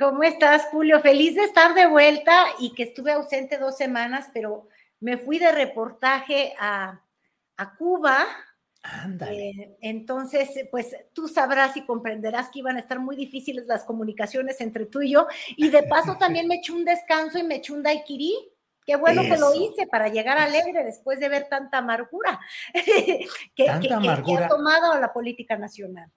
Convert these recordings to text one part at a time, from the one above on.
¿Cómo estás, Julio? Feliz de estar de vuelta y que estuve ausente dos semanas, pero me fui de reportaje a, a Cuba. Ándale. Eh, entonces, pues tú sabrás y comprenderás que iban a estar muy difíciles las comunicaciones entre tú y yo. Y de paso también me eché un descanso y me eché un daiquiri. Qué bueno que lo hice para llegar alegre después de ver tanta amargura que, que- Tanta que- que amargura. ha tomado la política nacional.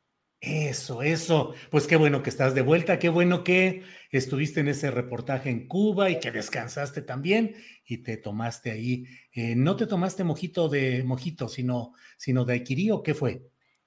Eso, eso. Pues qué bueno que estás de vuelta, qué bueno que estuviste en ese reportaje en Cuba y que descansaste también y te tomaste ahí. eh, no te tomaste mojito de mojito, sino, sino daiquiri o qué fue?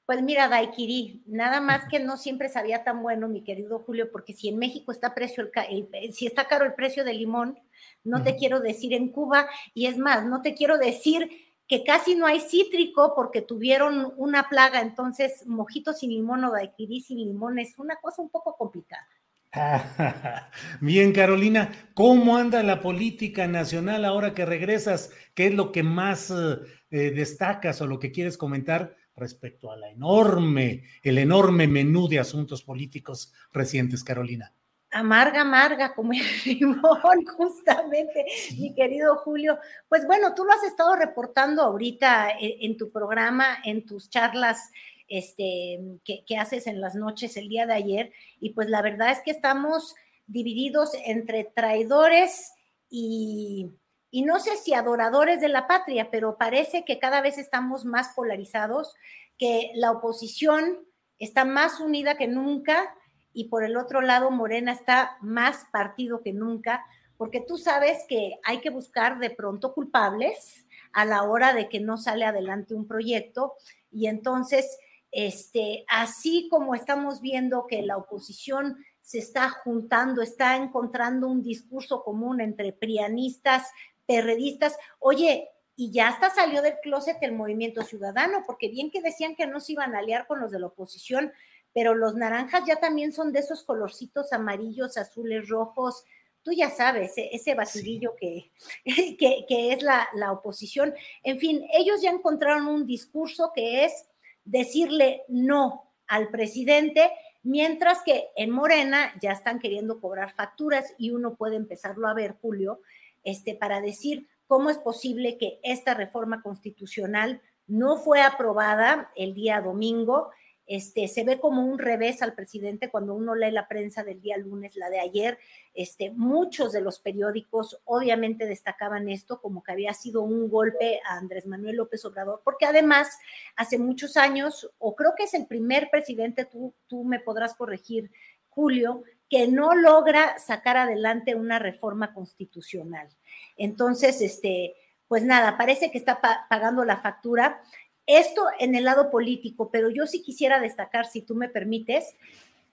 Pues mira, daiquiri, nada más que no siempre sabía tan bueno, mi querido Julio, porque si en México está precio el, eh, si está caro el precio del limón, no te quiero decir en Cuba, y es más, no te quiero decir que casi no hay cítrico porque tuvieron una plaga, entonces mojito sin limón o daiquiri sin limón es una cosa un poco complicada. Bien, Carolina, ¿cómo anda la política nacional ahora que regresas? ¿Qué es lo que más eh, eh, destacas o lo que quieres comentar respecto a la enorme, el enorme menú de asuntos políticos recientes, Carolina? Amarga, amarga, como el limón, justamente, mi querido Julio. Pues bueno, tú lo has estado reportando ahorita en, en tu programa, en tus charlas este, que, que haces en las noches el día de ayer, y pues la verdad es que estamos divididos entre traidores y, y no sé si adoradores de la patria, pero parece que cada vez estamos más polarizados, que la oposición está más unida que nunca y por el otro lado Morena está más partido que nunca, porque tú sabes que hay que buscar de pronto culpables a la hora de que no sale adelante un proyecto y entonces este así como estamos viendo que la oposición se está juntando, está encontrando un discurso común entre prianistas, perredistas. Oye, y ya hasta salió del closet el movimiento ciudadano, porque bien que decían que no se iban a aliar con los de la oposición, pero los naranjas ya también son de esos colorcitos amarillos, azules, rojos. Tú ya sabes, e- ese batidillo que, que, que es la, la oposición. En fin, ellos ya encontraron un discurso que es decirle no al presidente, mientras que en Morena ya están queriendo cobrar facturas y uno puede empezarlo a ver, Julio, este, para decir cómo es posible que esta reforma constitucional no fue aprobada el día domingo. Este, se ve como un revés al presidente cuando uno lee la prensa del día lunes, la de ayer. Este, muchos de los periódicos obviamente destacaban esto como que había sido un golpe a Andrés Manuel López Obrador, porque además hace muchos años, o creo que es el primer presidente, tú, tú me podrás corregir, Julio, que no logra sacar adelante una reforma constitucional. Entonces, este, pues nada, parece que está pa pagando la factura. Esto en el lado político, pero yo sí quisiera destacar, si tú me permites,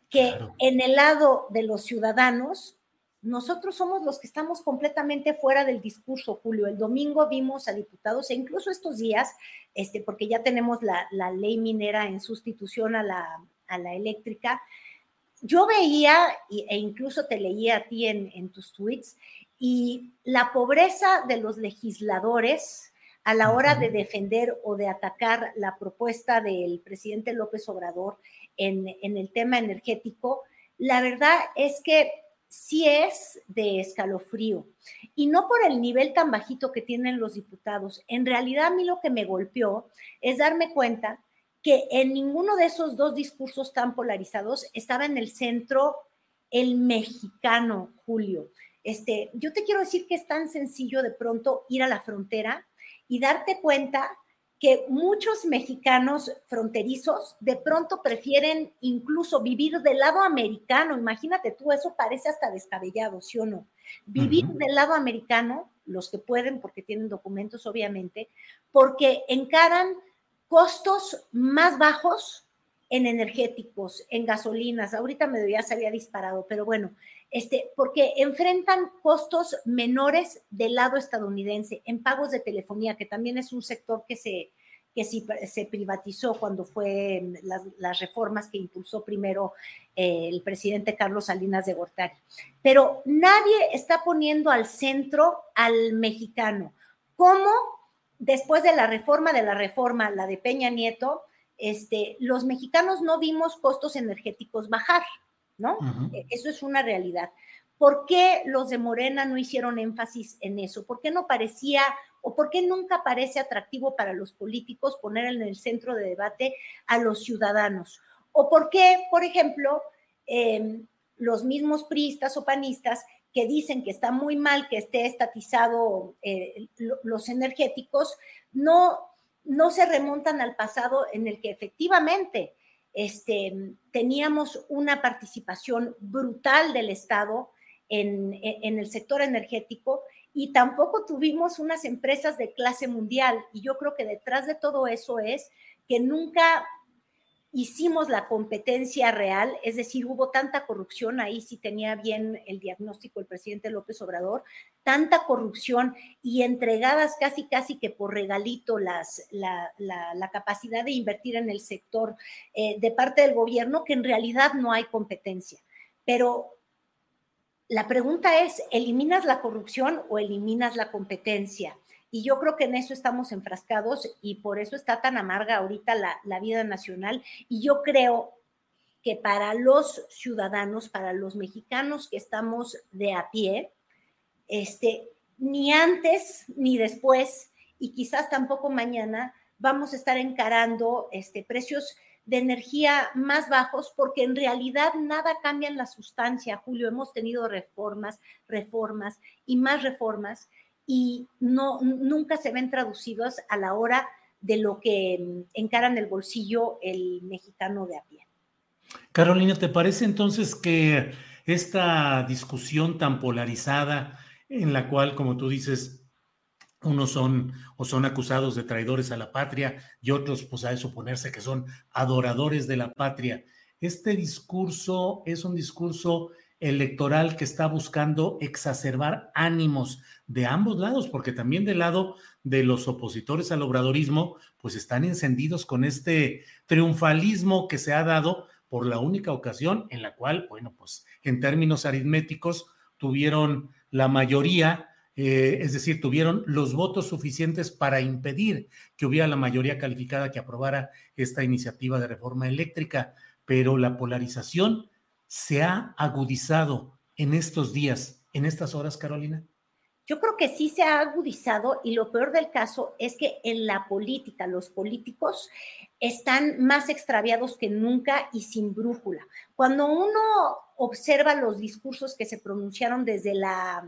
que Claro. en el lado de los ciudadanos, nosotros somos los que estamos completamente fuera del discurso, Julio. El domingo vimos a diputados e incluso estos días, este, porque ya tenemos la, la ley minera en sustitución a la, a la eléctrica, yo veía e incluso te leía a ti en, en tus tweets y la pobreza de los legisladores a la hora de defender o de atacar la propuesta del presidente López Obrador en, en el tema energético, la verdad es que sí es de escalofrío. Y no por el nivel tan bajito que tienen los diputados. En realidad a mí lo que me golpeó es darme cuenta que en ninguno de esos dos discursos tan polarizados estaba en el centro el mexicano, Julio. Este, yo te quiero decir que es tan sencillo de pronto ir a la frontera y darte cuenta que muchos mexicanos fronterizos de pronto prefieren incluso vivir del lado americano. Imagínate tú, eso parece hasta descabellado, ¿sí o no? Vivir del lado americano, los que pueden, porque tienen documentos, obviamente, porque encaran costos más bajos en energéticos, en gasolinas. Ahorita me ya se había disparado, pero bueno, este, porque enfrentan costos menores del lado estadounidense en pagos de telefonía, que también es un sector que se, que se privatizó cuando fue las, las reformas que impulsó primero eh, el presidente Carlos Salinas de Gortari. Pero nadie está poniendo al centro al mexicano. ¿Cómo después de la reforma de la reforma, la de Peña Nieto, este, los mexicanos no vimos costos energéticos bajar? ¿no? E, eso es una realidad. ¿Por qué los de Morena no hicieron énfasis en eso? ¿Por qué no parecía o por qué nunca parece atractivo para los políticos poner en el centro de debate a los ciudadanos? ¿O por qué, por ejemplo, em, los mismos priistas o panistas que dicen que está muy mal que esté estatizado eh, los energéticos, no, no se remontan al pasado en el que efectivamente este, teníamos una participación brutal del Estado en, el sector energético y tampoco tuvimos unas empresas de clase mundial. Y yo creo que detrás de todo eso es que nunca hicimos la competencia real, es decir, hubo tanta corrupción, ahí sí tenía bien el diagnóstico el presidente López Obrador, tanta corrupción y entregadas casi, casi que por regalito las, la, capacidad de invertir en el sector eh, de parte del gobierno, que en realidad no hay competencia. Pero la pregunta es, ¿eliminas la corrupción o eliminas la competencia? Y yo creo que en eso estamos enfrascados y por eso está tan amarga ahorita la, vida nacional. Y yo creo que para los ciudadanos, para los mexicanos que estamos de a pie, este, ni antes ni después, y quizás tampoco mañana, vamos a estar encarando este, precios de energía más bajos, porque en realidad nada cambia en la sustancia, Julio. Hemos tenido reformas, reformas y más reformas, y no, nunca se ven traducidos a la hora de lo que mm, encaran el bolsillo el mexicano de a pie. Carolina, ¿te parece entonces que esta discusión tan polarizada en la cual, como tú dices, unos son o son acusados de traidores a la patria y otros, pues a suponerse que son adoradores de la patria. Este discurso es un discurso electoral que está buscando exacerbar ánimos de ambos lados, porque también del lado de los opositores al obradorismo, pues están encendidos con este triunfalismo que se ha dado por la única ocasión en la cual, bueno, pues en términos aritméticos tuvieron la mayoría, eh, es decir, tuvieron los votos suficientes para impedir que hubiera la mayoría calificada que aprobara esta iniciativa de reforma eléctrica, pero la polarización se ha agudizado en estos días, en estas horas, Carolina? Yo creo que sí se ha agudizado y lo peor del caso es que en la política los políticos están más extraviados que nunca y sin brújula. Cuando uno observa los discursos que se pronunciaron desde la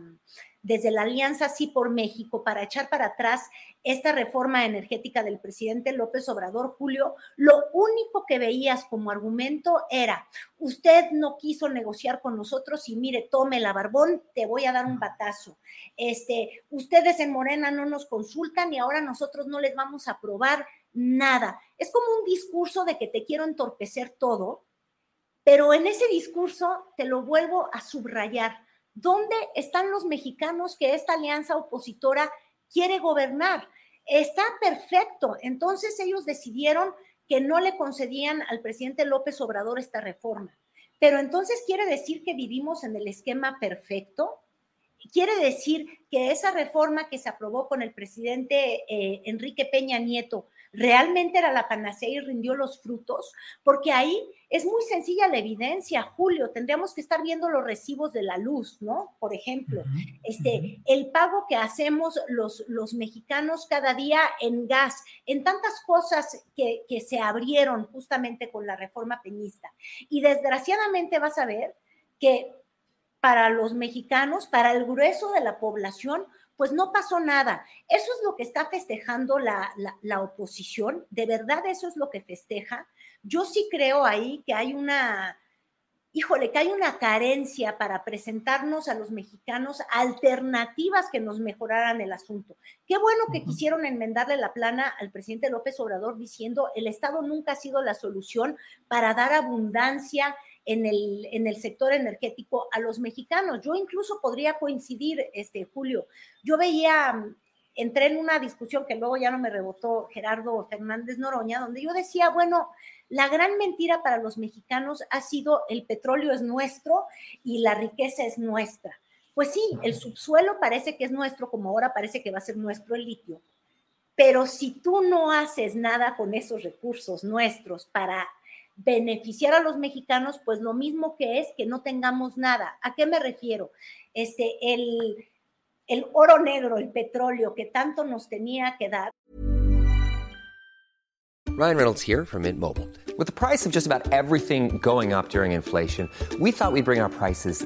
desde la Alianza Sí por México para echar para atrás esta reforma energética del presidente López Obrador, Julio, lo único que veías como argumento era, usted no quiso negociar con nosotros y mire, tome la barbón, te voy a dar un batazo. Este, ustedes en Morena no nos consultan y ahora nosotros no les vamos a aprobar nada. Es como un discurso de que te quiero entorpecer todo, pero en ese discurso te lo vuelvo a subrayar ¿Dónde están los mexicanos que esta alianza opositora quiere gobernar? Está perfecto. Entonces ellos decidieron que no le concedían al presidente López Obrador esta reforma. Pero entonces quiere decir que vivimos en el esquema perfecto. Quiere decir que esa reforma que se aprobó con el presidente eh, Enrique Peña Nieto realmente era la panacea y rindió los frutos, porque ahí es muy sencilla la evidencia, Julio, tendríamos que estar viendo los recibos de la luz, ¿no? Por ejemplo, este, el pago que hacemos los, los mexicanos cada día en gas, en tantas cosas que, que se abrieron justamente con la reforma peñista. Y desgraciadamente vas a ver que para los mexicanos, para el grueso de la población, pues no pasó nada. Eso es lo que está festejando la, la, oposición, de verdad eso es lo que festeja. Yo sí creo ahí que hay una, híjole, que hay una carencia para presentarnos a los mexicanos alternativas que nos mejoraran el asunto. Qué bueno que quisieron enmendarle la plana al presidente López Obrador diciendo el Estado nunca ha sido la solución para dar abundancia en el, en el sector energético a los mexicanos. Yo incluso podría coincidir, este, Julio, yo veía, entré en una discusión que luego ya no me rebotó Gerardo Fernández Noroña, donde yo decía, bueno, la gran mentira para los mexicanos ha sido el petróleo es nuestro y la riqueza es nuestra. Pues sí, el subsuelo parece que es nuestro, como ahora parece que va a ser nuestro el litio. Pero si tú no haces nada con esos recursos nuestros para beneficiar a los mexicanos, pues lo mismo que es que no tengamos nada. ¿A qué me refiero? Este, el, el oro negro, el petróleo que tanto nos tenía que dar. Ryan Reynolds here from Mint Mobile. With the price of just about everything going up during inflation, we thought we'd bring our prices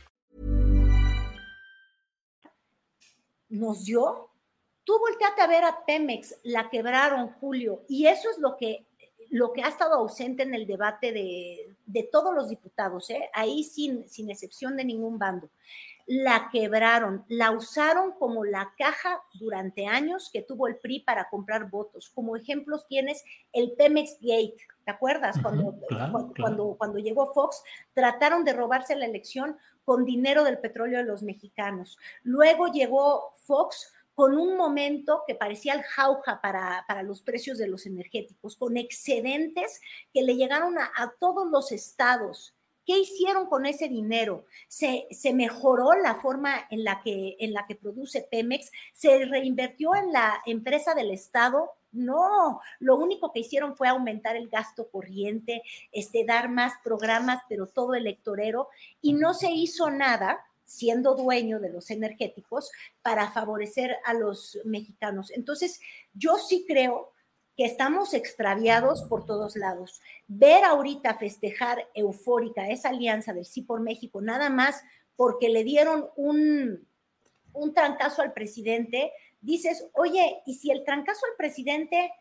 Nos dio. Tú volteate a ver a Pemex, la quebraron, Julio, y eso es lo que, lo que ha estado ausente en el debate de, de todos los diputados, ¿eh? ahí sin, sin excepción de ningún bando la quebraron, la usaron como la caja durante años que tuvo el PRI para comprar votos. Como ejemplos tienes el Pemex Gate, ¿te acuerdas? Cuando, cuando, cuando, llegó Fox, trataron de robarse la elección con dinero del petróleo de los mexicanos. Luego llegó Fox con un momento que parecía el jauja para, para, los precios de los energéticos, con excedentes que le llegaron a, a todos los estados ¿Qué hicieron con ese dinero? ¿Se, se mejoró la forma en la, que, en la que produce Pemex? ¿Se reinvirtió en la empresa del Estado? No, lo único que hicieron fue aumentar el gasto corriente, este, dar más programas, pero todo electorero, y no se hizo nada siendo dueño de los energéticos para favorecer a los mexicanos. Entonces, yo sí creo que estamos extraviados por todos lados. Ver ahorita festejar eufórica esa alianza del Sí por México, nada más porque le dieron un, un trancazo al presidente, dices, oye, ¿y si el trancazo al presidente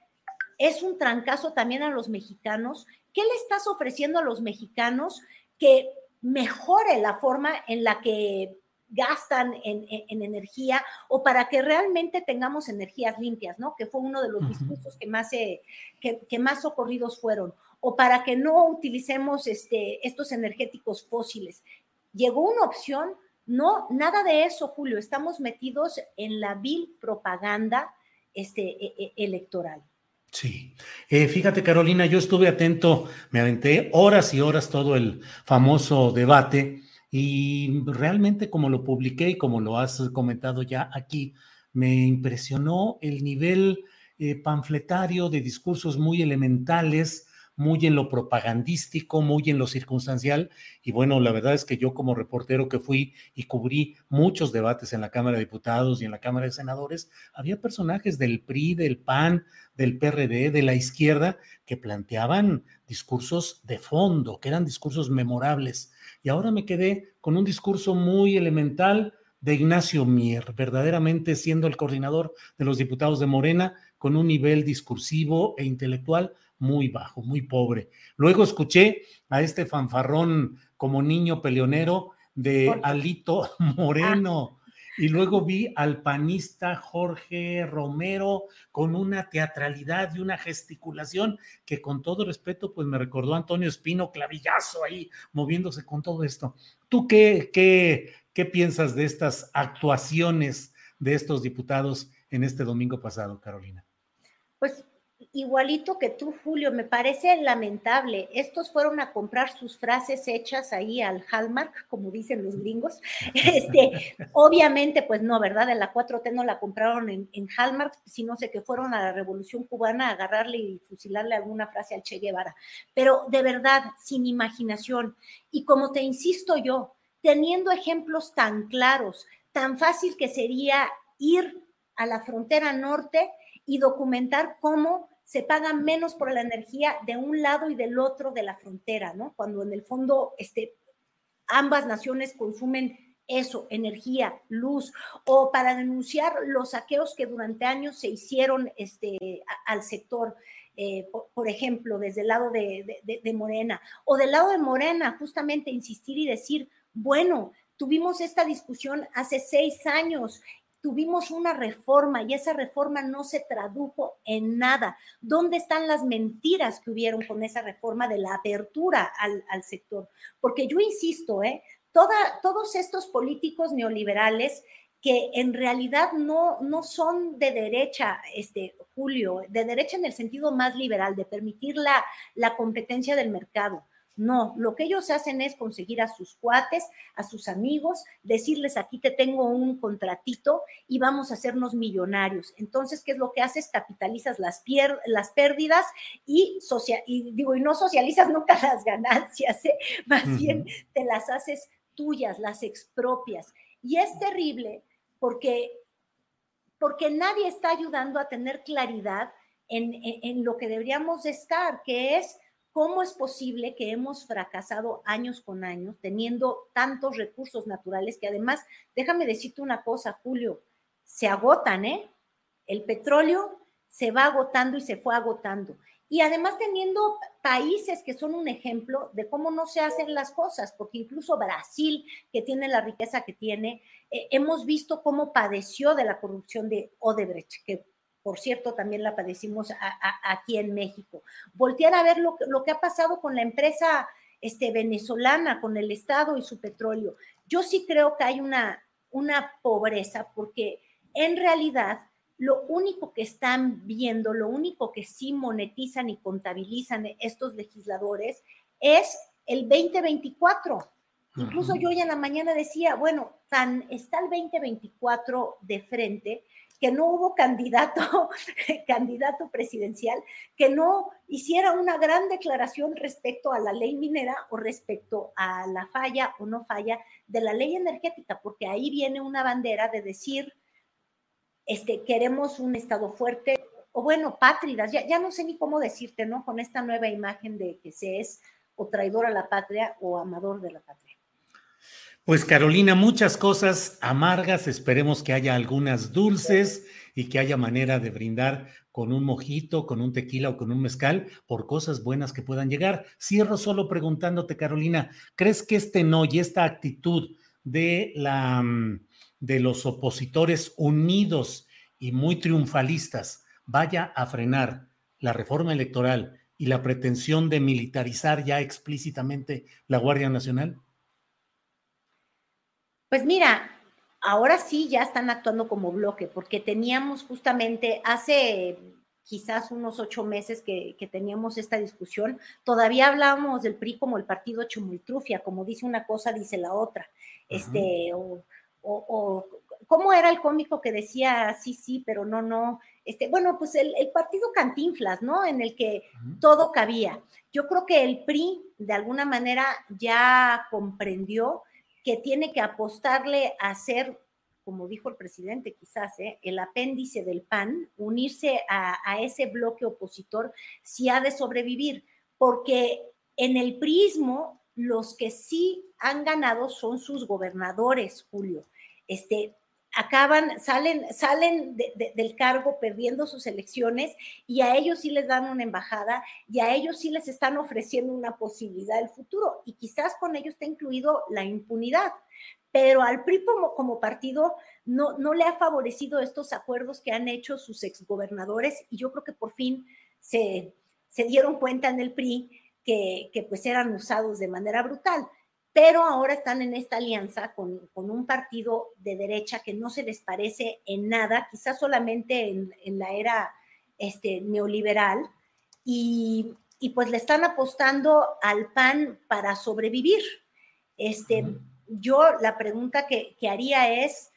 es un trancazo también a los mexicanos? ¿Qué le estás ofreciendo a los mexicanos que mejore la forma en la que gastan en, energía o para que realmente tengamos energías limpias, ¿no? Que fue uno de los discursos que más, que, más socorridos fueron, o para que no utilicemos este, estos energéticos fósiles. Llegó una opción, no, nada de eso, Julio, estamos metidos en la vil propaganda este, e, e, electoral. Sí, eh, fíjate Carolina, yo estuve atento, me aventé horas y horas todo el famoso debate y realmente como lo publiqué y como lo has comentado ya aquí, me impresionó el nivel eh, panfletario de discursos muy elementales, muy en lo propagandístico, muy en lo circunstancial. Y bueno, la verdad es que yo como reportero que fui y cubrí muchos debates en la Cámara de Diputados y en la Cámara de Senadores, había personajes del PRI, del PAN, del PRD, de la izquierda, que planteaban discursos de fondo, que eran discursos memorables. Y ahora me quedé con un discurso muy elemental de Ignacio Mier, verdaderamente siendo el coordinador de los diputados de Morena, con un nivel discursivo e intelectual muy bajo, muy pobre. Luego escuché a este fanfarrón como niño peleonero de Alito Moreno. Y luego vi al panista Jorge Romero con una teatralidad y una gesticulación que con todo respeto, pues me recordó a Antonio Espino clavillazo ahí, moviéndose con todo esto. ¿Tú qué, qué, qué piensas de estas actuaciones de estos diputados en este domingo pasado, Carolina? Pues igualito que tú, Julio, me parece lamentable. Estos fueron a comprar sus frases hechas ahí al Hallmark, como dicen los gringos. Este, obviamente, pues no, ¿verdad? De la 4T no la compraron en, en Hallmark, sino sé que fueron a la Revolución Cubana a agarrarle y fusilarle alguna frase al Che Guevara. Pero de verdad, sin imaginación. Y como te insisto yo, teniendo ejemplos tan claros, tan fácil que sería ir a la frontera norte y documentar cómo se paga menos por la energía de un lado y del otro de la frontera, ¿no? Cuando en el fondo este, ambas naciones consumen eso, energía, luz, o para denunciar los saqueos que durante años se hicieron este, al sector. Eh, por, ejemplo, desde el lado de, de, Morena, o del lado de Morena, justamente insistir y decir, bueno, tuvimos esta discusión hace seis años tuvimos una reforma y esa reforma no se tradujo en nada. ¿Dónde están las mentiras que hubieron con esa reforma de la apertura al, sector? Porque yo insisto, ¿eh? Toda, todos estos políticos neoliberales que en realidad no, no son de derecha, este, Julio, de derecha en el sentido más liberal, de permitir la, la competencia del mercado no, lo que ellos hacen es conseguir a sus cuates, a sus amigos, decirles aquí te tengo un contratito y vamos a hacernos millonarios. Entonces, ¿qué es lo que haces? Capitalizas las, las pérdidas y, y, digo, y no socializas nunca las ganancias, ¿eh? más bien te las haces tuyas, las expropias. Y es terrible porque, porque nadie está ayudando a tener claridad en, en lo que deberíamos estar, que es ¿Cómo es posible que hemos fracasado años con años teniendo tantos recursos naturales que además, déjame decirte una cosa, Julio, se agotan, ¿eh? El petróleo se va agotando y se fue agotando. Y además teniendo países que son un ejemplo de cómo no se hacen las cosas, porque incluso Brasil, que tiene la riqueza que tiene, eh, hemos visto cómo padeció de la corrupción de Odebrecht, que por cierto, también la padecimos aquí en México. Voltear a ver lo, lo, que ha pasado con la empresa este, venezolana, con el Estado y su petróleo. Yo sí creo que hay una, una pobreza porque en realidad lo único que están viendo, lo único que sí monetizan y contabilizan estos legisladores es el 2024. Incluso yo ya en la mañana decía, bueno, tan está el 2024 de frente que no hubo candidato, candidato presidencial, que no hiciera una gran declaración respecto a la ley minera o respecto a la falla o no falla de la ley energética, porque ahí viene una bandera de decir, este, queremos un Estado fuerte, o bueno, pátridas, ya, ya no sé ni cómo decirte, ¿no? Con esta nueva imagen de que se es o traidor a la patria o amador de la patria. Pues Carolina, muchas cosas amargas, esperemos que haya algunas dulces y que haya manera de brindar con un mojito, con un tequila o con un mezcal por cosas buenas que puedan llegar. Cierro solo preguntándote, Carolina, ¿crees que este no y esta actitud de la mm, de los opositores unidos y muy triunfalistas vaya a frenar la reforma electoral y la pretensión de militarizar ya explícitamente la Guardia Nacional? Pues mira, ahora sí ya están actuando como bloque, porque teníamos justamente hace quizás unos ocho meses que, teníamos esta discusión, todavía hablábamos del PRI como el partido chumultrufia, como dice una cosa, dice la otra, este, o, ¿cómo era el cómico que decía sí, sí, pero no, no? Este, bueno, pues el, partido Cantinflas, ¿no? En el que todo cabía. Yo creo que el PRI, de alguna manera, ya comprendió que tiene que apostarle a ser, como dijo el presidente, quizás, ¿eh? el apéndice del PAN, unirse a, a ese bloque opositor si ha de sobrevivir, porque en el prismo, los que sí han ganado son sus gobernadores, Julio. Este, acaban, salen, salen del cargo perdiendo sus elecciones y a ellos sí les dan una embajada y a ellos sí les están ofreciendo una posibilidad del futuro y quizás con ello está incluido la impunidad. Pero al PRI como, partido no, no le ha favorecido estos acuerdos que han hecho sus exgobernadores y yo creo que por fin se, se dieron cuenta en el PRI que, que pues eran usados de manera brutal pero ahora están en esta alianza con, un partido de derecha que no se les parece en nada, quizás solamente en, la era este, neoliberal, y, pues le están apostando al PAN para sobrevivir. Este, yo la pregunta que, que haría es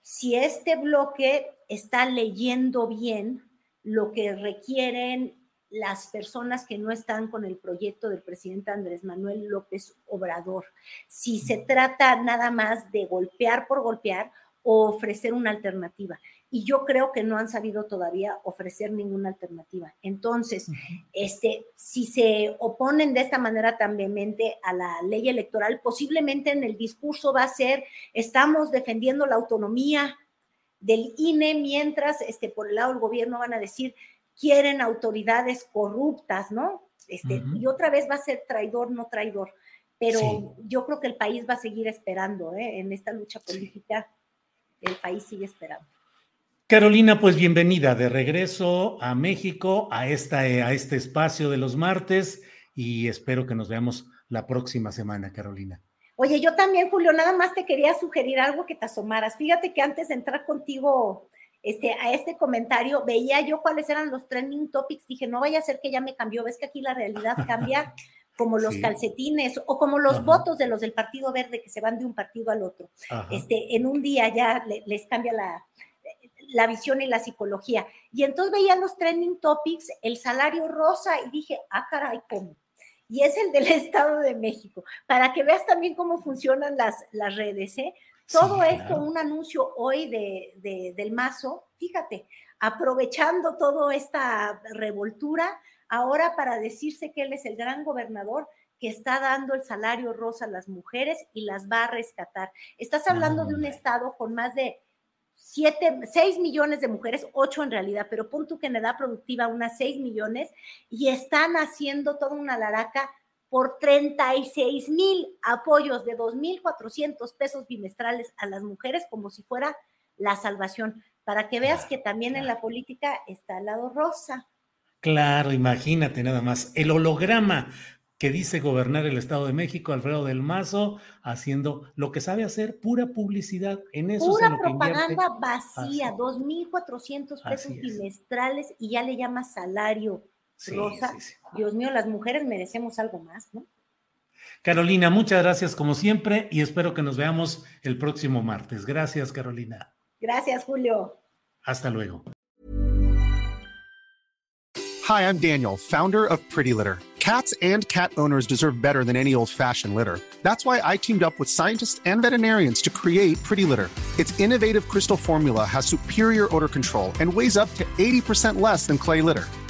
si este bloque está leyendo bien lo que requieren las personas que no están con el proyecto del presidente Andrés Manuel López Obrador. Si se trata nada más de golpear por golpear o ofrecer una alternativa. Y yo creo que no han sabido todavía ofrecer ninguna alternativa. Entonces, este, si se oponen de esta manera tan vehemente a la ley electoral, posiblemente en el discurso va a ser, estamos defendiendo la autonomía del INE, mientras este, por el lado del gobierno van a decir, quieren autoridades corruptas, ¿no? Este, Y otra vez va a ser traidor, no traidor. Pero yo creo que el país va a seguir esperando, ¿eh? En esta lucha política, el país sigue esperando. Carolina, pues bienvenida de regreso a México, a, esta, a este espacio de los martes, y espero que nos veamos la próxima semana, Carolina. Oye, yo también, Julio, nada más te quería sugerir algo que te asomaras. Fíjate que antes de entrar contigo este, a este comentario, veía yo cuáles eran los trending topics, dije, no vaya a ser que ya me cambió, ves que aquí la realidad cambia como los calcetines o como los votos de los del Partido Verde que se van de un partido al otro. Este, en un día ya les cambia la, la visión y la psicología. Y entonces veía los trending topics, el salario rosa, y dije, ah, caray, ¿cómo? Y es el del Estado de México, para que veas también cómo funcionan las, las redes, ¿eh? Todo esto, un anuncio hoy de, del mazo, fíjate, aprovechando toda esta revoltura, ahora para decirse que él es el gran gobernador que está dando el salario rosa a las mujeres y las va a rescatar. Estás hablando de un estado con más de 7, 6 millones de mujeres, 8 en realidad, pero pon tú que en edad productiva unas 6 millones y están haciendo toda una laraca por 36 mil apoyos de 2.400 pesos bimestrales a las mujeres como si fuera la salvación, para que veas que también en la política está el lado rosa. Claro, imagínate nada más, el holograma que dice gobernar el Estado de México, Alfredo del Mazo, haciendo lo que sabe hacer, pura publicidad. En eso pura propaganda vacía, 2.400 pesos bimestrales y ya le llama salario Rosa. Dios mío, las mujeres merecemos algo más, ¿no? Carolina, muchas gracias como siempre y espero que nos veamos el próximo martes. Gracias, Carolina. Gracias, Julio. Hasta luego. Hi, I'm Daniel, founder of Pretty Litter. Cats and cat owners deserve better than any old-fashioned litter. That's why I teamed up with scientists and veterinarians to create Pretty Litter. Its innovative crystal formula has superior odor control and weighs up to 80% less than clay litter.